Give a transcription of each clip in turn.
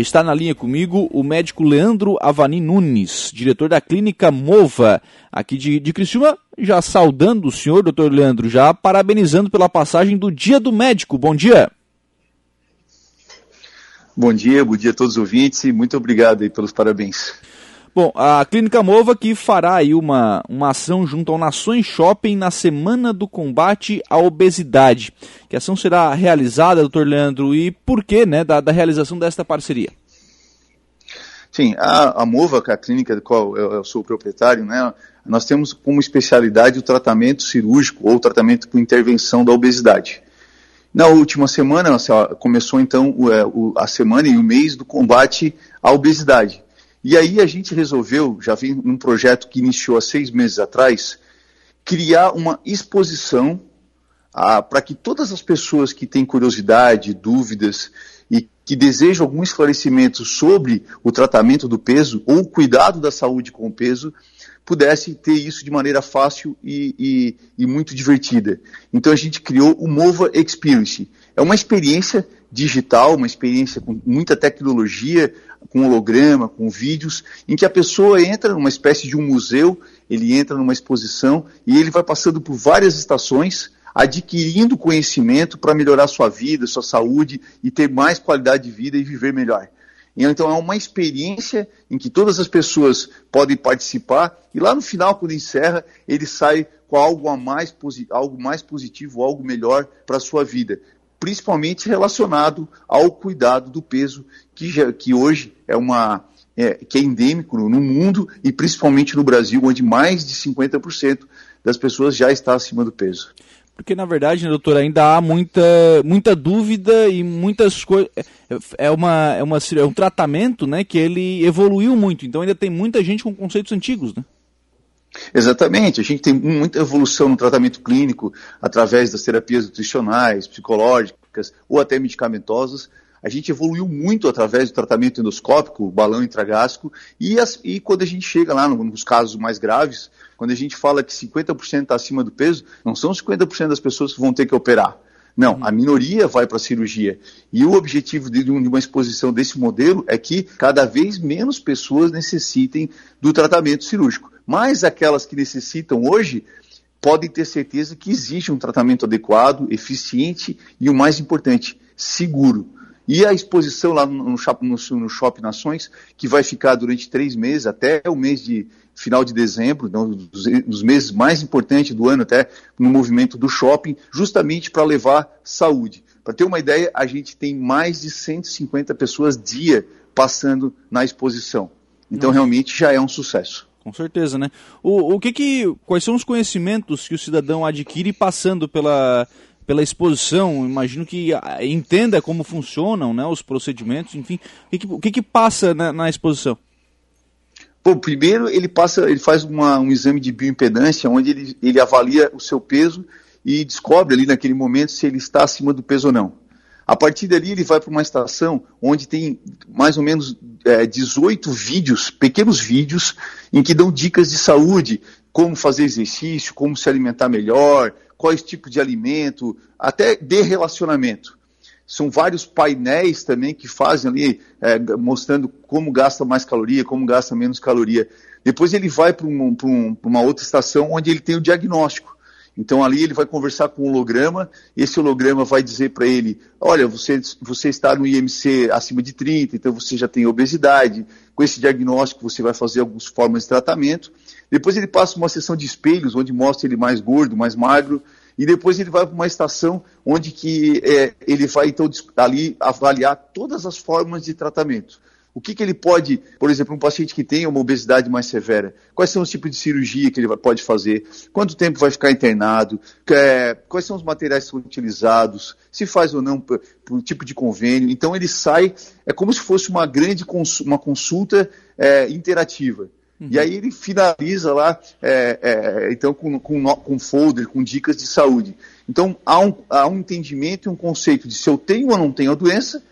Está na linha comigo o médico Leandro Avani Nunes, diretor da clínica Mova, aqui de, de Criciúma, já saudando o senhor, doutor Leandro, já parabenizando pela passagem do Dia do Médico. Bom dia. Bom dia, bom dia a todos os ouvintes e muito obrigado aí pelos parabéns. Bom, a Clínica Mova que fará aí uma, uma ação junto ao Nações Shopping na Semana do Combate à Obesidade. Que ação será realizada, doutor Leandro, e por que né, da, da realização desta parceria? Sim, a, a Mova, que é a clínica da qual eu, eu, sou o proprietário, né, nós temos como especialidade o tratamento cirúrgico ou tratamento por intervenção da obesidade. Na última semana, começou então é, a semana e o mês do combate à obesidade. E aí a gente resolveu, já vem num projeto que iniciou há seis meses atrás, criar uma exposição ah, para que todas as pessoas que têm curiosidade, dúvidas e que desejam algum esclarecimento sobre o tratamento do peso ou o cuidado da saúde com o peso, pudesse ter isso de maneira fácil e, e, e muito divertida. Então a gente criou o Mova Experience. É uma experiência digital, uma experiência com muita tecnologia, com holograma, com vídeos, em que a pessoa entra numa espécie de um museu, ele entra numa exposição e ele vai passando por várias estações, adquirindo conhecimento para melhorar sua vida, sua saúde e ter mais qualidade de vida e viver melhor. Então é uma experiência em que todas as pessoas podem participar e lá no final, quando encerra, ele sai com algo, a mais, algo mais positivo, algo melhor para a sua vida principalmente relacionado ao cuidado do peso, que, já, que hoje é uma é, que é endêmico no mundo e principalmente no Brasil, onde mais de 50% das pessoas já está acima do peso. Porque na verdade, né, ainda há muita, muita dúvida e muitas coisas. É, é, uma, é, uma, é um tratamento né, que ele evoluiu muito, então ainda tem muita gente com conceitos antigos, né? Exatamente, a gente tem muita evolução no tratamento clínico através das terapias nutricionais, psicológicas ou até medicamentosas. A gente evoluiu muito através do tratamento endoscópico, balão intragástrico, e, as, e quando a gente chega lá nos casos mais graves, quando a gente fala que 50% está acima do peso, não são 50% das pessoas que vão ter que operar. Não, a minoria vai para a cirurgia. E o objetivo de uma exposição desse modelo é que cada vez menos pessoas necessitem do tratamento cirúrgico. Mas aquelas que necessitam hoje podem ter certeza que existe um tratamento adequado, eficiente e o mais importante, seguro. E a exposição lá no, no, no Shopping Nações, que vai ficar durante três meses, até o mês de final de dezembro, então, dos, dos meses mais importantes do ano, até no movimento do shopping, justamente para levar saúde. Para ter uma ideia, a gente tem mais de 150 pessoas dia passando na exposição. Então, Nossa. realmente já é um sucesso. Com certeza, né? O, o que que, quais são os conhecimentos que o cidadão adquire passando pela, pela exposição? Imagino que ah, entenda como funcionam, né, os procedimentos, enfim. O que, que, o que, que passa na, na exposição? Bom, primeiro ele passa, ele faz uma, um exame de bioimpedância, onde ele, ele avalia o seu peso e descobre ali naquele momento se ele está acima do peso ou não. A partir dali, ele vai para uma estação onde tem mais ou menos é, 18 vídeos, pequenos vídeos, em que dão dicas de saúde, como fazer exercício, como se alimentar melhor, quais tipos de alimento, até de relacionamento. São vários painéis também que fazem ali, é, mostrando como gasta mais caloria, como gasta menos caloria. Depois ele vai para um, um, uma outra estação onde ele tem o diagnóstico. Então ali ele vai conversar com o holograma, esse holograma vai dizer para ele, olha, você, você está no IMC acima de 30, então você já tem obesidade, com esse diagnóstico você vai fazer algumas formas de tratamento. Depois ele passa uma sessão de espelhos, onde mostra ele mais gordo, mais magro, e depois ele vai para uma estação onde que é, ele vai então ali avaliar todas as formas de tratamento. O que, que ele pode, por exemplo, um paciente que tem uma obesidade mais severa, quais são os tipos de cirurgia que ele pode fazer, quanto tempo vai ficar internado, é, quais são os materiais que são utilizados, se faz ou não por, por tipo de convênio. Então ele sai, é como se fosse uma grande uma consulta é, interativa. Uhum. E aí ele finaliza lá, é, é, então, com, com, com folder, com dicas de saúde. Então, há um, há um entendimento e um conceito de se eu tenho ou não tenho a doença,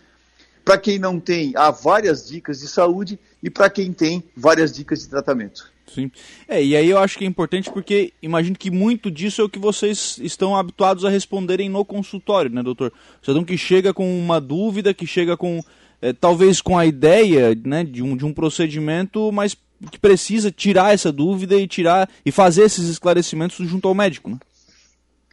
para quem não tem, há várias dicas de saúde e para quem tem, várias dicas de tratamento. Sim. É, e aí eu acho que é importante porque imagino que muito disso é o que vocês estão habituados a responderem no consultório, né, doutor? Cidadão que chega com uma dúvida, que chega com é, talvez com a ideia né, de, um, de um procedimento, mas que precisa tirar essa dúvida e tirar e fazer esses esclarecimentos junto ao médico. Né?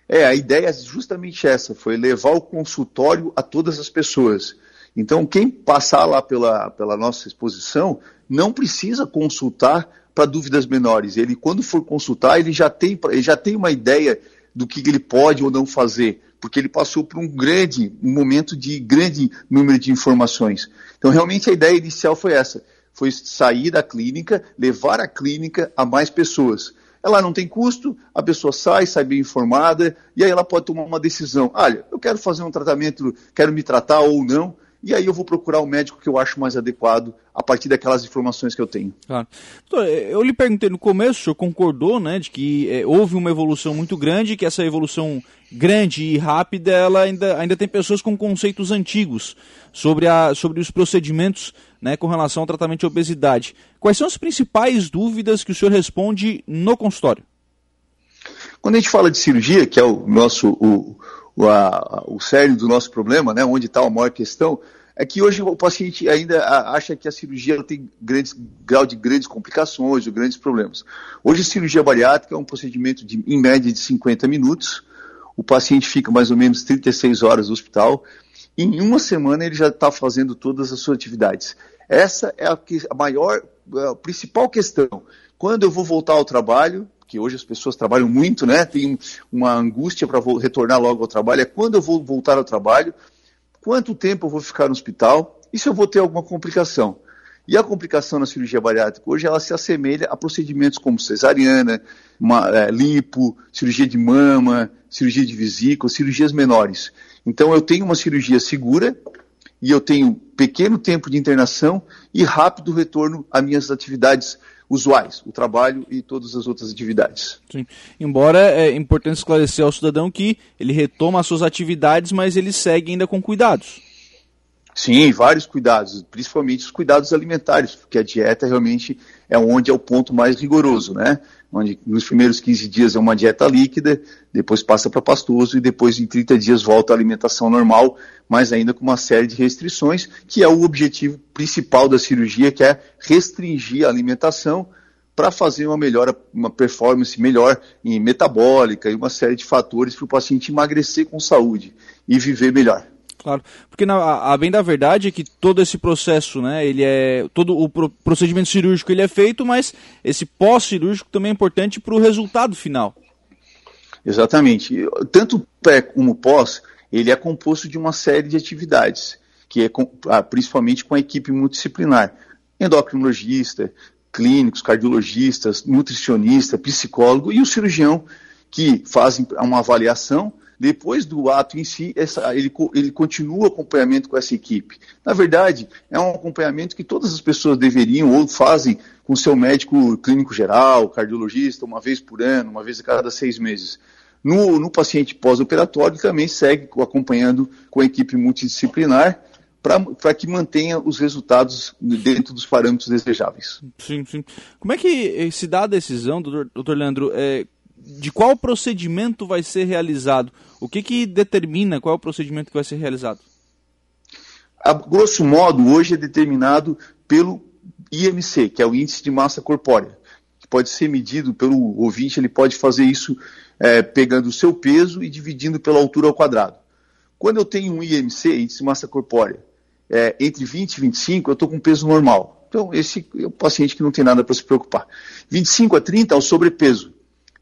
É, a ideia é justamente essa, foi levar o consultório a todas as pessoas. Então, quem passar lá pela, pela nossa exposição não precisa consultar para dúvidas menores. Ele, quando for consultar, ele já tem, ele já tem uma ideia do que ele pode ou não fazer, porque ele passou por um grande, um momento de grande número de informações. Então, realmente, a ideia inicial foi essa: foi sair da clínica, levar a clínica a mais pessoas. Ela não tem custo, a pessoa sai, sai bem informada, e aí ela pode tomar uma decisão. Olha, eu quero fazer um tratamento, quero me tratar ou não, e aí eu vou procurar o médico que eu acho mais adequado a partir daquelas informações que eu tenho. Claro. Doutor, eu lhe perguntei no começo, o senhor concordou, né, de que é, houve uma evolução muito grande, que essa evolução grande e rápida, ela ainda, ainda tem pessoas com conceitos antigos sobre, a, sobre os procedimentos né, com relação ao tratamento de obesidade. Quais são as principais dúvidas que o senhor responde no consultório? Quando a gente fala de cirurgia, que é o nosso o, o, a, o cerne do nosso problema, né, onde está a maior questão, é que hoje o paciente ainda acha que a cirurgia tem grandes grau de grandes complicações ou grandes problemas. Hoje a cirurgia bariátrica é um procedimento de, em média de 50 minutos. O paciente fica mais ou menos 36 horas no hospital. E em uma semana ele já está fazendo todas as suas atividades. Essa é a, a maior, a principal questão. Quando eu vou voltar ao trabalho, que hoje as pessoas trabalham muito, né? Tem uma angústia para retornar logo ao trabalho. É quando eu vou voltar ao trabalho, quanto tempo eu vou ficar no hospital e se eu vou ter alguma complicação. E a complicação na cirurgia bariátrica hoje ela se assemelha a procedimentos como cesariana, uma, é, lipo, cirurgia de mama, cirurgia de vesícula, cirurgias menores. Então eu tenho uma cirurgia segura e eu tenho pequeno tempo de internação e rápido retorno às minhas atividades usuais, o trabalho e todas as outras atividades. Sim. Embora é importante esclarecer ao cidadão que ele retoma as suas atividades, mas ele segue ainda com cuidados. Sim, vários cuidados, principalmente os cuidados alimentares, porque a dieta realmente é onde é o ponto mais rigoroso, né? Onde nos primeiros 15 dias é uma dieta líquida, depois passa para pastoso e depois em 30 dias volta à alimentação normal, mas ainda com uma série de restrições, que é o objetivo principal da cirurgia, que é restringir a alimentação para fazer uma melhor, uma performance melhor em metabólica e uma série de fatores para o paciente emagrecer com saúde e viver melhor. Claro, porque na, a, bem da verdade é que todo esse processo, né, ele é todo o pro, procedimento cirúrgico ele é feito, mas esse pós-cirúrgico também é importante para o resultado final. Exatamente. Tanto pré como pós, ele é composto de uma série de atividades, que é com, ah, principalmente com a equipe multidisciplinar, endocrinologista, clínicos, cardiologistas, nutricionista, psicólogo e o cirurgião que fazem uma avaliação depois do ato em si, essa, ele, ele continua o acompanhamento com essa equipe. Na verdade, é um acompanhamento que todas as pessoas deveriam ou fazem com seu médico clínico geral, cardiologista, uma vez por ano, uma vez a cada seis meses. No, no paciente pós-operatório também segue acompanhando com a equipe multidisciplinar para que mantenha os resultados dentro dos parâmetros desejáveis. Sim, sim. Como é que se dá a decisão, doutor, doutor Leandro, é, de qual procedimento vai ser realizado? O que, que determina qual é o procedimento que vai ser realizado? A grosso modo, hoje é determinado pelo IMC, que é o Índice de Massa Corpórea, que pode ser medido pelo ouvinte, ele pode fazer isso é, pegando o seu peso e dividindo pela altura ao quadrado. Quando eu tenho um IMC, Índice de Massa Corpórea, é, entre 20 e 25, eu estou com peso normal. Então, esse é o paciente que não tem nada para se preocupar. 25 a 30 é o sobrepeso.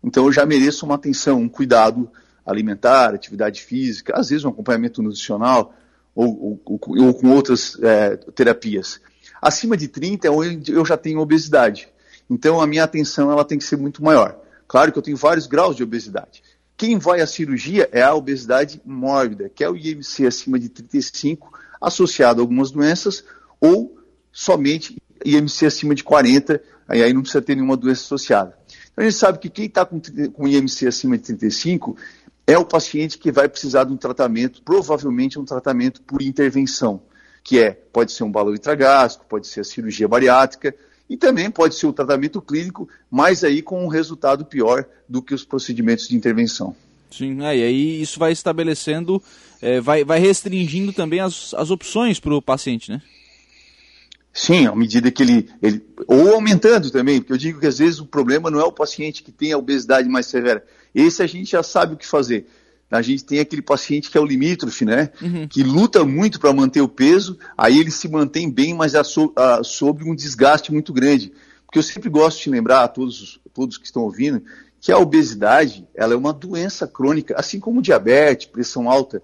Então eu já mereço uma atenção, um cuidado alimentar, atividade física, às vezes um acompanhamento nutricional ou, ou, ou com outras é, terapias. Acima de 30 é onde eu já tenho obesidade. Então a minha atenção ela tem que ser muito maior. Claro que eu tenho vários graus de obesidade. Quem vai à cirurgia é a obesidade mórbida, que é o IMC acima de 35, associado a algumas doenças, ou somente IMC acima de 40, aí não precisa ter nenhuma doença associada. Então a gente sabe que quem está com, com IMC acima de 35 é o paciente que vai precisar de um tratamento, provavelmente um tratamento por intervenção, que é, pode ser um balão intragástrico, pode ser a cirurgia bariátrica, e também pode ser o tratamento clínico, mas aí com um resultado pior do que os procedimentos de intervenção. Sim, é, e aí isso vai estabelecendo, é, vai, vai restringindo também as, as opções para o paciente, né? Sim, à medida que ele, ele. Ou aumentando também, porque eu digo que às vezes o problema não é o paciente que tem a obesidade mais severa. Esse a gente já sabe o que fazer. A gente tem aquele paciente que é o limítrofe, né? Uhum. Que luta muito para manter o peso, aí ele se mantém bem, mas é so, a, sobre um desgaste muito grande. Porque eu sempre gosto de lembrar a todos, todos que estão ouvindo que a obesidade ela é uma doença crônica, assim como diabetes, pressão alta.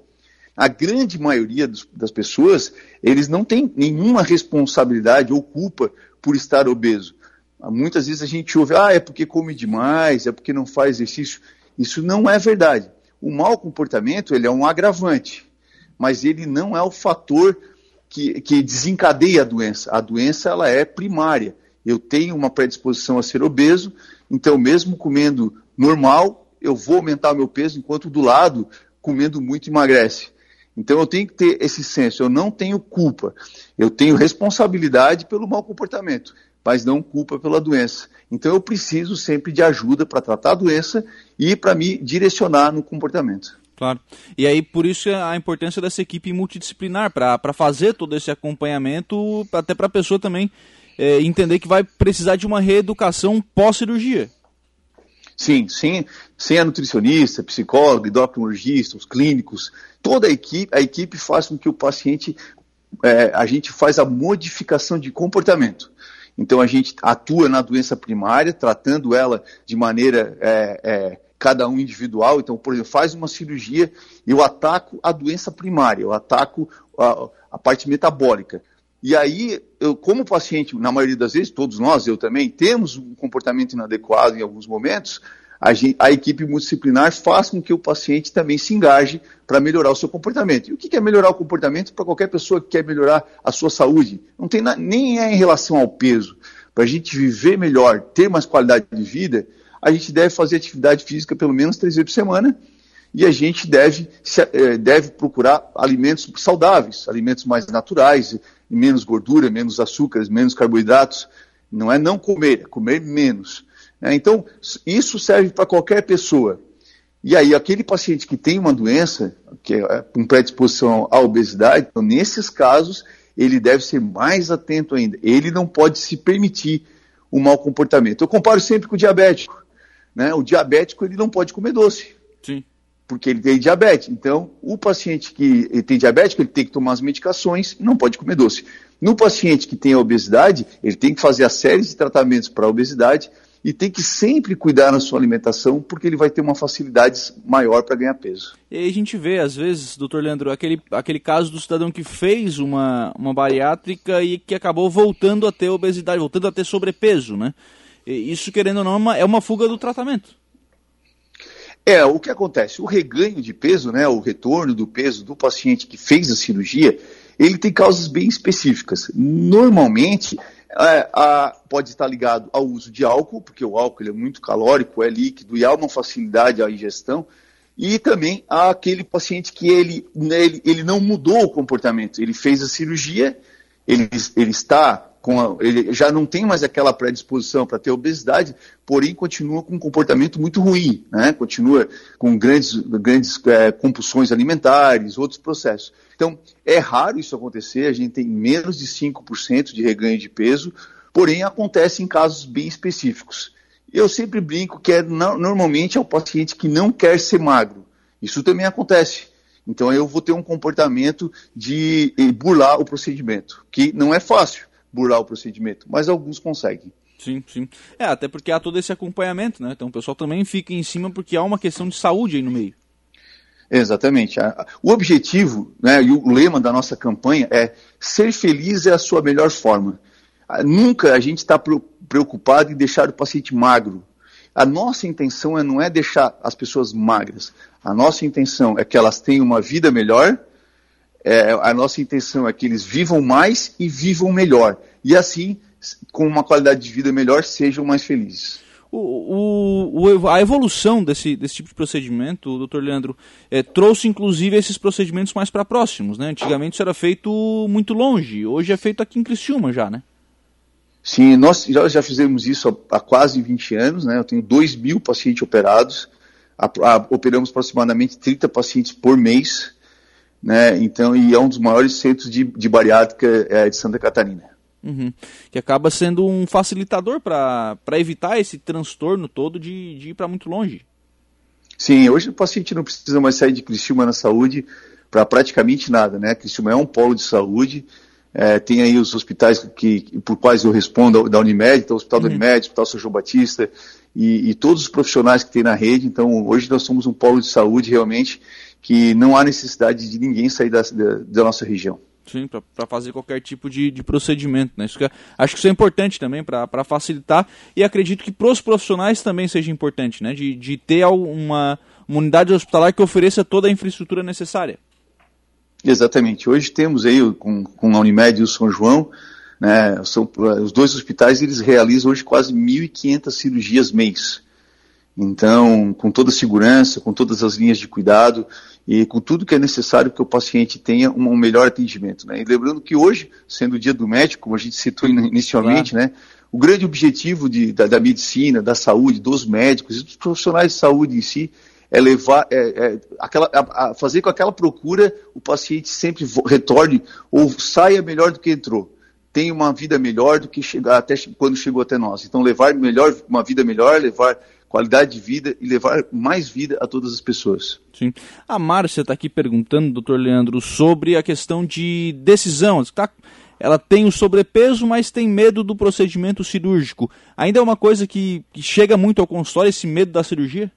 A grande maioria dos, das pessoas, eles não têm nenhuma responsabilidade ou culpa por estar obeso. Muitas vezes a gente ouve, ah, é porque come demais, é porque não faz exercício. Isso não é verdade. O mau comportamento, ele é um agravante, mas ele não é o fator que, que desencadeia a doença. A doença, ela é primária. Eu tenho uma predisposição a ser obeso, então, mesmo comendo normal, eu vou aumentar meu peso, enquanto do lado, comendo muito, emagrece. Então, eu tenho que ter esse senso. Eu não tenho culpa. Eu tenho responsabilidade pelo mau comportamento, mas não culpa pela doença. Então, eu preciso sempre de ajuda para tratar a doença e para me direcionar no comportamento. Claro. E aí, por isso, a importância dessa equipe multidisciplinar, para fazer todo esse acompanhamento, até para a pessoa também é, entender que vai precisar de uma reeducação pós-cirurgia. Sim, sim, sem a nutricionista, psicólogo, endocrinologista, os clínicos, toda a equipe, a equipe faz com que o paciente, é, a gente faz a modificação de comportamento. Então a gente atua na doença primária, tratando ela de maneira é, é, cada um individual. Então, por exemplo, faz uma cirurgia, eu ataco a doença primária, eu ataco a, a parte metabólica. E aí, eu, como paciente, na maioria das vezes, todos nós, eu também, temos um comportamento inadequado em alguns momentos, a, gente, a equipe multidisciplinar faz com que o paciente também se engaje para melhorar o seu comportamento. E o que é melhorar o comportamento para qualquer pessoa que quer melhorar a sua saúde? Não tem na, nem é em relação ao peso. Para a gente viver melhor, ter mais qualidade de vida, a gente deve fazer atividade física pelo menos três vezes por semana e a gente deve, eh, deve procurar alimentos saudáveis, alimentos mais naturais, menos gordura, menos açúcares, menos carboidratos. Não é não comer, é comer menos. É, então, isso serve para qualquer pessoa. E aí, aquele paciente que tem uma doença, que é com predisposição à obesidade, então, nesses casos, ele deve ser mais atento ainda. Ele não pode se permitir um mau comportamento. Eu comparo sempre com o diabético. Né? O diabético ele não pode comer doce. Sim porque ele tem diabetes. Então, o paciente que tem diabetes, ele tem que tomar as medicações e não pode comer doce. No paciente que tem obesidade, ele tem que fazer a série de tratamentos para a obesidade e tem que sempre cuidar na sua alimentação, porque ele vai ter uma facilidade maior para ganhar peso. E aí a gente vê, às vezes, doutor Leandro, aquele, aquele caso do cidadão que fez uma, uma bariátrica e que acabou voltando a ter obesidade, voltando a ter sobrepeso, né? E isso, querendo ou não, é uma é fuga do tratamento. É, o que acontece? O reganho de peso, né, o retorno do peso do paciente que fez a cirurgia, ele tem causas bem específicas. Normalmente, é, a, pode estar ligado ao uso de álcool, porque o álcool é muito calórico, é líquido e há uma facilidade à ingestão, e também aquele paciente que ele, né, ele, ele não mudou o comportamento, ele fez a cirurgia, ele, ele está a, ele já não tem mais aquela predisposição para ter obesidade, porém continua com um comportamento muito ruim, né? continua com grandes, grandes é, compulsões alimentares, outros processos. Então, é raro isso acontecer, a gente tem menos de 5% de reganho de peso, porém acontece em casos bem específicos. Eu sempre brinco que é, normalmente é o paciente que não quer ser magro. Isso também acontece. Então eu vou ter um comportamento de burlar o procedimento, que não é fácil burlar o procedimento, mas alguns conseguem. Sim, sim. É, até porque há todo esse acompanhamento, né? Então o pessoal também fica em cima porque há uma questão de saúde aí no meio. Exatamente. O objetivo né, e o lema da nossa campanha é ser feliz é a sua melhor forma. Nunca a gente está preocupado em deixar o paciente magro. A nossa intenção é, não é deixar as pessoas magras. A nossa intenção é que elas tenham uma vida melhor é, a nossa intenção é que eles vivam mais e vivam melhor. E assim, com uma qualidade de vida melhor, sejam mais felizes. O, o, a evolução desse, desse tipo de procedimento, doutor Leandro, é, trouxe inclusive esses procedimentos mais para próximos. Né? Antigamente isso era feito muito longe, hoje é feito aqui em Criciúma já, né? Sim, nós já, já fizemos isso há, há quase 20 anos, né? eu tenho 2 mil pacientes operados, a, a, operamos aproximadamente 30 pacientes por mês, né? Então, e é um dos maiores centros de, de bariátrica é, de Santa Catarina. Uhum. Que acaba sendo um facilitador para evitar esse transtorno todo de, de ir para muito longe. Sim, hoje o paciente não precisa mais sair de Criciúma na saúde para praticamente nada, né? Criciúma é um polo de saúde, é, tem aí os hospitais que, por quais eu respondo da Unimed, então o Hospital uhum. da Unimed, o Hospital São João Batista e, e, todos os profissionais que tem na rede. Então hoje nós somos um polo de saúde realmente que não há necessidade de ninguém sair da, da, da nossa região. Sim, para fazer qualquer tipo de, de procedimento. Né? Isso que, é, acho que isso é importante também para facilitar e acredito que para os profissionais também seja importante, né? de, de ter uma, uma unidade hospitalar que ofereça toda a infraestrutura necessária. Exatamente. Hoje temos aí com, com a Unimed e o São João, né, são, os dois hospitais eles realizam hoje quase 1.500 cirurgias mês. Então, com toda a segurança, com todas as linhas de cuidado e com tudo que é necessário que o paciente tenha um, melhor atendimento. Né? E lembrando que hoje, sendo o dia do médico, como a gente citou inicialmente, claro. né, o grande objetivo de, da, da, medicina, da saúde, dos médicos e dos profissionais de saúde em si é levar, é, é aquela, a, a fazer com aquela procura o paciente sempre retorne ou saia melhor do que entrou tenha uma vida melhor do que chegar até quando chegou até nós. Então levar melhor, uma vida melhor, levar qualidade de vida e levar mais vida a todas as pessoas. Sim. A Márcia está aqui perguntando, doutor Leandro, sobre a questão de decisão. Tá, ela tem o sobrepeso, mas tem medo do procedimento cirúrgico. Ainda é uma coisa que, que chega muito ao consultório, esse medo da cirurgia?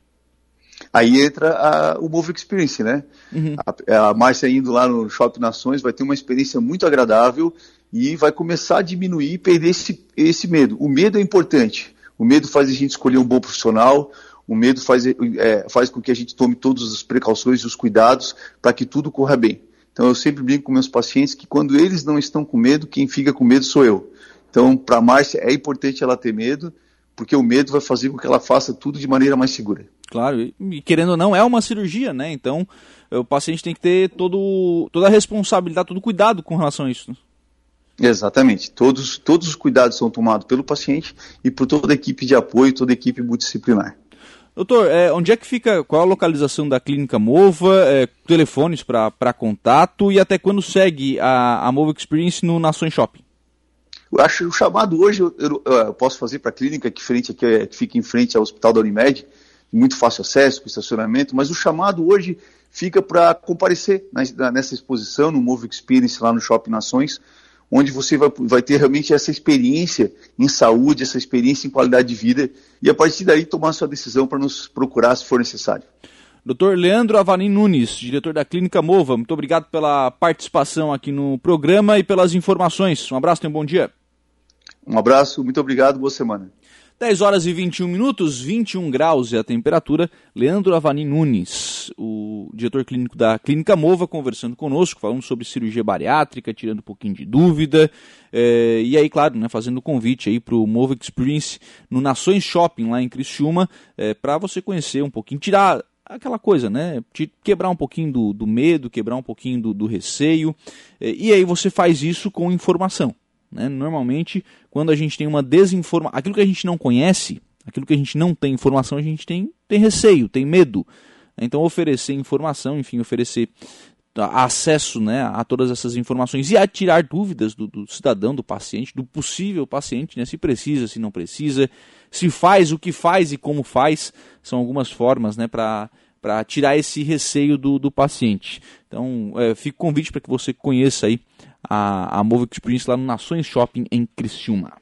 Aí entra a, o Move Experience, né? Uhum. A, a Márcia indo lá no Shopping Nações vai ter uma experiência muito agradável e vai começar a diminuir e perder esse, esse medo. O medo é importante. O medo faz a gente escolher um bom profissional, o medo faz, é, faz com que a gente tome todas as precauções e os cuidados para que tudo corra bem. Então eu sempre brinco com meus pacientes que quando eles não estão com medo, quem fica com medo sou eu. Então, para a Márcia, é importante ela ter medo, porque o medo vai fazer com que ela faça tudo de maneira mais segura. Claro, e querendo ou não, é uma cirurgia, né? Então, o paciente tem que ter todo, toda a responsabilidade, todo o cuidado com relação a isso. Exatamente. Todos, todos os cuidados são tomados pelo paciente e por toda a equipe de apoio, toda a equipe multidisciplinar. Doutor, é, onde é que fica, qual a localização da Clínica Mova, é, telefones para contato e até quando segue a, a Mova Experience no Nações Shopping? Eu acho o chamado hoje, eu, eu, eu posso fazer para a clínica que, frente, que, que fica em frente ao Hospital da Unimed, muito fácil acesso, com estacionamento, mas o chamado hoje fica para comparecer nessa exposição, no Move Experience lá no Shopping Nações, onde você vai, vai ter realmente essa experiência em saúde, essa experiência em qualidade de vida, e a partir daí tomar sua decisão para nos procurar se for necessário. Dr. Leandro Avanim Nunes, diretor da Clínica Mova, muito obrigado pela participação aqui no programa e pelas informações. Um abraço e um bom dia. Um abraço, muito obrigado, boa semana. 10 horas e 21 minutos, 21 graus é a temperatura. Leandro Avani Nunes, o diretor clínico da Clínica Mova, conversando conosco, falando sobre cirurgia bariátrica, tirando um pouquinho de dúvida. É, e aí, claro, né, fazendo convite aí para o Mova Experience no Nações Shopping, lá em Criciúma, é, para você conhecer um pouquinho, tirar aquela coisa, né? Quebrar um pouquinho do, do medo, quebrar um pouquinho do, do receio. É, e aí você faz isso com informação. Né? Normalmente, quando a gente tem uma desinformação, aquilo que a gente não conhece, aquilo que a gente não tem informação, a gente tem, tem receio, tem medo. Então, oferecer informação, enfim, oferecer acesso né, a todas essas informações e a tirar dúvidas do, do, cidadão, do paciente, do possível paciente, né, se precisa, se não precisa, se faz, o que faz e como faz, são algumas formas né, para para tirar esse receio do, do paciente. Então, é, fica o convite para que você conheça aí a, a Move Experience lá no Nações Shopping em Criciúma.